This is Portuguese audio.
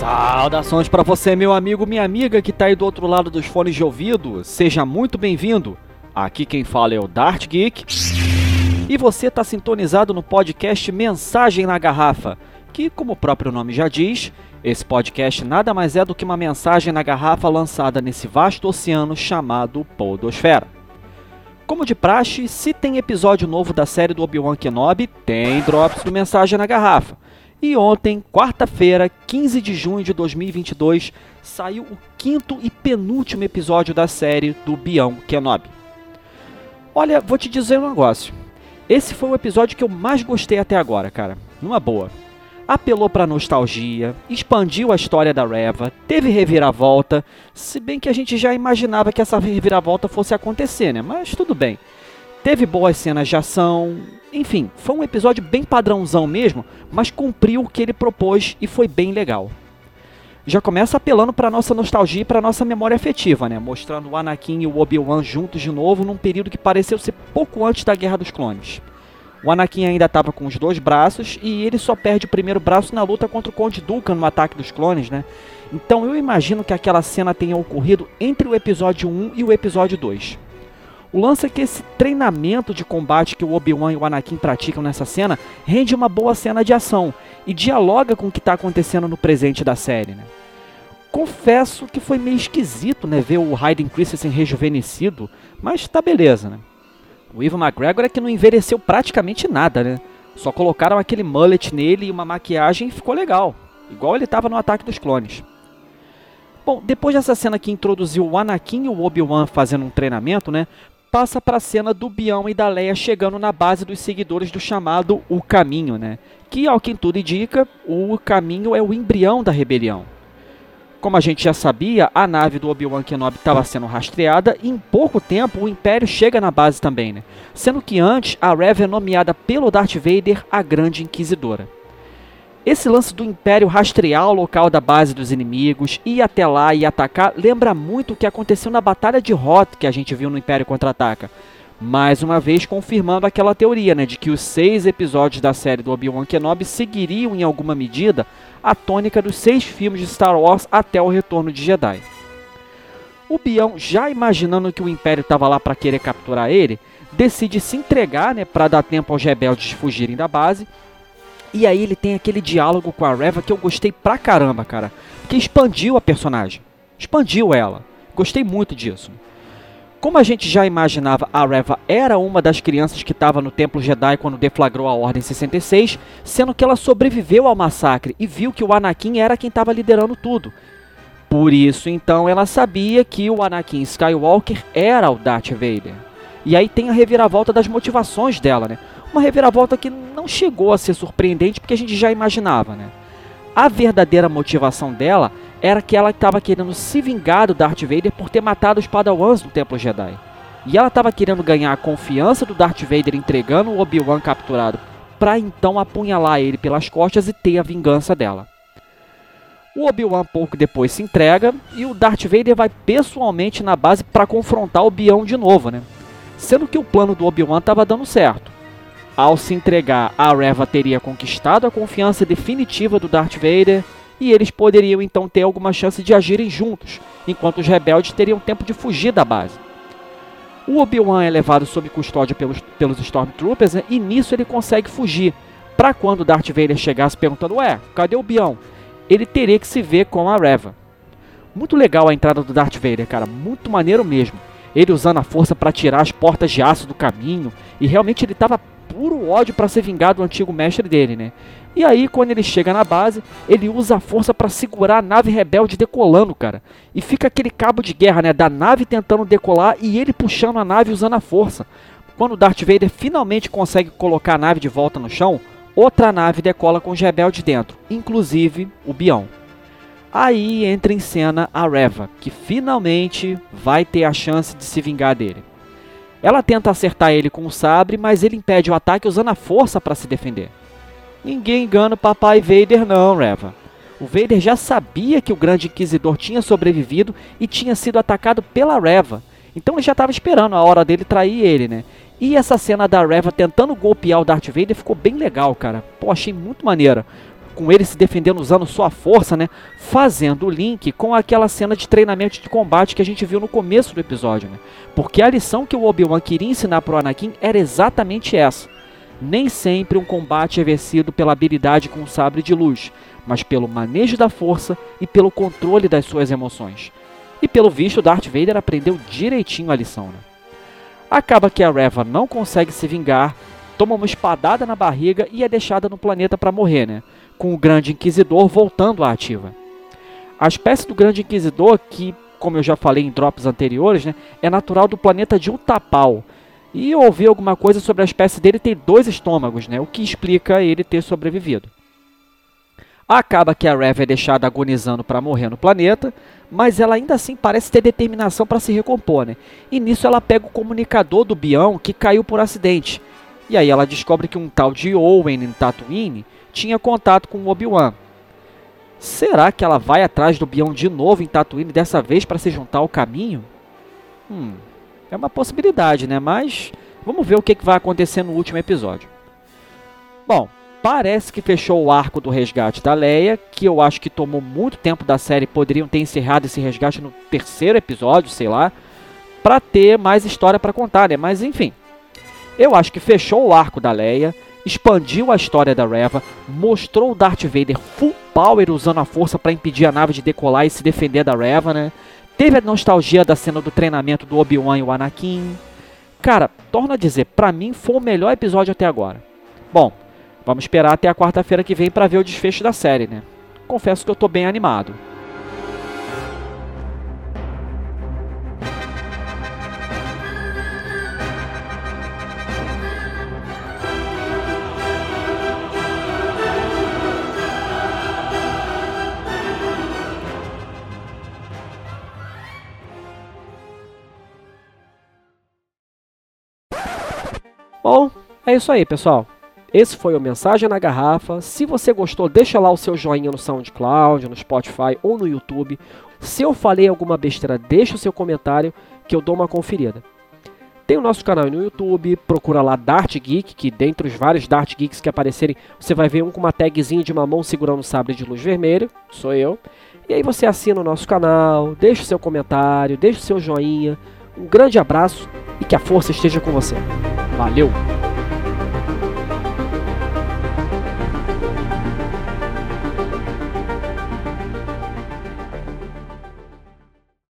Saudações para você, meu amigo, minha amiga que tá aí do outro lado dos fones de ouvido. Seja muito bem-vindo. Aqui quem fala é o Dart Geek. E você está sintonizado no podcast Mensagem na Garrafa, que, como o próprio nome já diz, esse podcast nada mais é do que uma mensagem na garrafa lançada nesse vasto oceano chamado Podosfera. Como de praxe, se tem episódio novo da série do Obi-Wan Kenobi, tem drops do Mensagem na Garrafa. E ontem, quarta-feira, 15 de junho de 2022, saiu o quinto e penúltimo episódio da série do Bião Kenobi. Olha, vou te dizer um negócio. Esse foi o episódio que eu mais gostei até agora, cara. Numa boa. Apelou pra nostalgia, expandiu a história da Reva, teve reviravolta, se bem que a gente já imaginava que essa reviravolta fosse acontecer, né? Mas tudo bem. Teve boas cenas de ação, enfim, foi um episódio bem padrãozão mesmo, mas cumpriu o que ele propôs e foi bem legal já começa apelando para nossa nostalgia e para nossa memória afetiva, né? Mostrando o Anakin e o Obi-Wan juntos de novo num período que pareceu ser pouco antes da Guerra dos Clones. O Anakin ainda estava com os dois braços e ele só perde o primeiro braço na luta contra o Conde Dooku no ataque dos clones, né? Então eu imagino que aquela cena tenha ocorrido entre o episódio 1 e o episódio 2. O lance é que esse treinamento de combate que o Obi-Wan e o Anakin praticam nessa cena rende uma boa cena de ação e dialoga com o que está acontecendo no presente da série. Né? Confesso que foi meio esquisito né, ver o Hayden Christensen rejuvenescido, mas tá beleza. Né? O Ivan McGregor é que não envelheceu praticamente nada, né? Só colocaram aquele mullet nele e uma maquiagem e ficou legal, igual ele estava no Ataque dos Clones. Bom, depois dessa cena que introduziu o Anakin e o Obi-Wan fazendo um treinamento, né? Passa para a cena do Bião e da Leia chegando na base dos seguidores do chamado O Caminho, né? Que, ao que tudo indica, o Caminho é o embrião da rebelião. Como a gente já sabia, a nave do Obi-Wan Kenobi estava sendo rastreada e em pouco tempo o Império chega na base também, né? Sendo que antes a Rev é nomeada pelo Darth Vader a Grande Inquisidora. Esse lance do Império rastrear o local da base dos inimigos, ir até lá e atacar, lembra muito o que aconteceu na Batalha de Hoth que a gente viu no Império Contra-Ataca. Mais uma vez confirmando aquela teoria, né, de que os seis episódios da série do Obi-Wan Kenobi seguiriam em alguma medida a tônica dos seis filmes de Star Wars até o retorno de Jedi. O Bião, já imaginando que o Império estava lá para querer capturar ele, decide se entregar, né, para dar tempo aos rebeldes fugirem da base e aí ele tem aquele diálogo com a Reva que eu gostei pra caramba, cara. Que expandiu a personagem. Expandiu ela. Gostei muito disso. Como a gente já imaginava, a Reva era uma das crianças que estava no Templo Jedi quando deflagrou a Ordem 66, sendo que ela sobreviveu ao massacre e viu que o Anakin era quem estava liderando tudo. Por isso, então, ela sabia que o Anakin Skywalker era o Darth Vader. E aí tem a reviravolta das motivações dela, né? Uma reviravolta que não chegou a ser surpreendente porque a gente já imaginava, né? A verdadeira motivação dela era que ela estava querendo se vingar do Darth Vader por ter matado os Padawans do Templo Jedi. E ela estava querendo ganhar a confiança do Darth Vader entregando o Obi-Wan capturado para então apunhalar ele pelas costas e ter a vingança dela. O Obi-Wan pouco depois se entrega e o Darth Vader vai pessoalmente na base para confrontar o Bião de novo, né? Sendo que o plano do Obi-Wan estava dando certo. Ao se entregar, a Reva teria conquistado a confiança definitiva do Darth Vader e eles poderiam então ter alguma chance de agirem juntos, enquanto os rebeldes teriam tempo de fugir da base. O Obi-Wan é levado sob custódia pelos, pelos Stormtroopers né, e nisso ele consegue fugir. Para quando Darth Vader chegasse perguntando: Ué, cadê o Bião? Ele teria que se ver com a Reva. Muito legal a entrada do Darth Vader, cara, muito maneiro mesmo. Ele usando a força para tirar as portas de aço do caminho e realmente ele estava puro ódio para ser vingado do antigo mestre dele, né? E aí, quando ele chega na base, ele usa a força para segurar a nave rebelde decolando, cara. E fica aquele cabo de guerra, né? Da nave tentando decolar e ele puxando a nave usando a força. Quando Darth Vader finalmente consegue colocar a nave de volta no chão, outra nave decola com os rebeldes dentro, inclusive o Bião. Aí entra em cena a Reva, que finalmente vai ter a chance de se vingar dele. Ela tenta acertar ele com o sabre, mas ele impede o ataque usando a força para se defender. Ninguém engana o papai Vader não, Reva. O Vader já sabia que o grande inquisidor tinha sobrevivido e tinha sido atacado pela Reva. Então ele já estava esperando a hora dele trair ele, né? E essa cena da Reva tentando golpear o Darth Vader ficou bem legal, cara. Pô, achei muito maneira. Com ele se defendendo usando sua força, né? Fazendo o link com aquela cena de treinamento de combate que a gente viu no começo do episódio, né? Porque a lição que o Obi-Wan queria ensinar pro Anakin era exatamente essa. Nem sempre um combate é vencido pela habilidade com o sabre de luz, mas pelo manejo da força e pelo controle das suas emoções. E pelo visto, Darth Vader aprendeu direitinho a lição, né? Acaba que a Reva não consegue se vingar, toma uma espadada na barriga e é deixada no planeta para morrer, né? Com o Grande Inquisidor voltando à ativa. A espécie do Grande Inquisidor, que, como eu já falei em drops anteriores, né, é natural do planeta de Utapau. E eu ouvi alguma coisa sobre a espécie dele ter dois estômagos, né, o que explica ele ter sobrevivido. Acaba que a Rev é deixada agonizando para morrer no planeta, mas ela ainda assim parece ter determinação para se recompor, né? E nisso ela pega o comunicador do Bião que caiu por acidente. E aí ela descobre que um tal de Owen em Tatooine tinha contato com Obi-Wan. Será que ela vai atrás do Bião de novo em Tatooine dessa vez para se juntar ao caminho? Hum, é uma possibilidade, né? Mas vamos ver o que, que vai acontecer no último episódio. Bom, Parece que fechou o arco do resgate da Leia, que eu acho que tomou muito tempo da série, poderiam ter encerrado esse resgate no terceiro episódio, sei lá, para ter mais história para contar, né? Mas enfim. Eu acho que fechou o arco da Leia, expandiu a história da Reva, mostrou o Darth Vader full power usando a força para impedir a nave de decolar e se defender da Reva, né? Teve a nostalgia da cena do treinamento do Obi-Wan e o Anakin. Cara, torna a dizer, para mim foi o melhor episódio até agora. Bom, Vamos esperar até a quarta-feira que vem para ver o desfecho da série, né? Confesso que eu tô bem animado. Bom, é isso aí, pessoal. Esse foi o Mensagem na Garrafa. Se você gostou, deixa lá o seu joinha no SoundCloud, no Spotify ou no YouTube. Se eu falei alguma besteira, deixa o seu comentário que eu dou uma conferida. Tem o nosso canal no YouTube, procura lá Dart Geek, que dentre os vários Dart Geeks que aparecerem, você vai ver um com uma tagzinha de uma mão segurando um sabre de luz vermelho, sou eu. E aí você assina o nosso canal, deixa o seu comentário, deixa o seu joinha. Um grande abraço e que a força esteja com você. Valeu!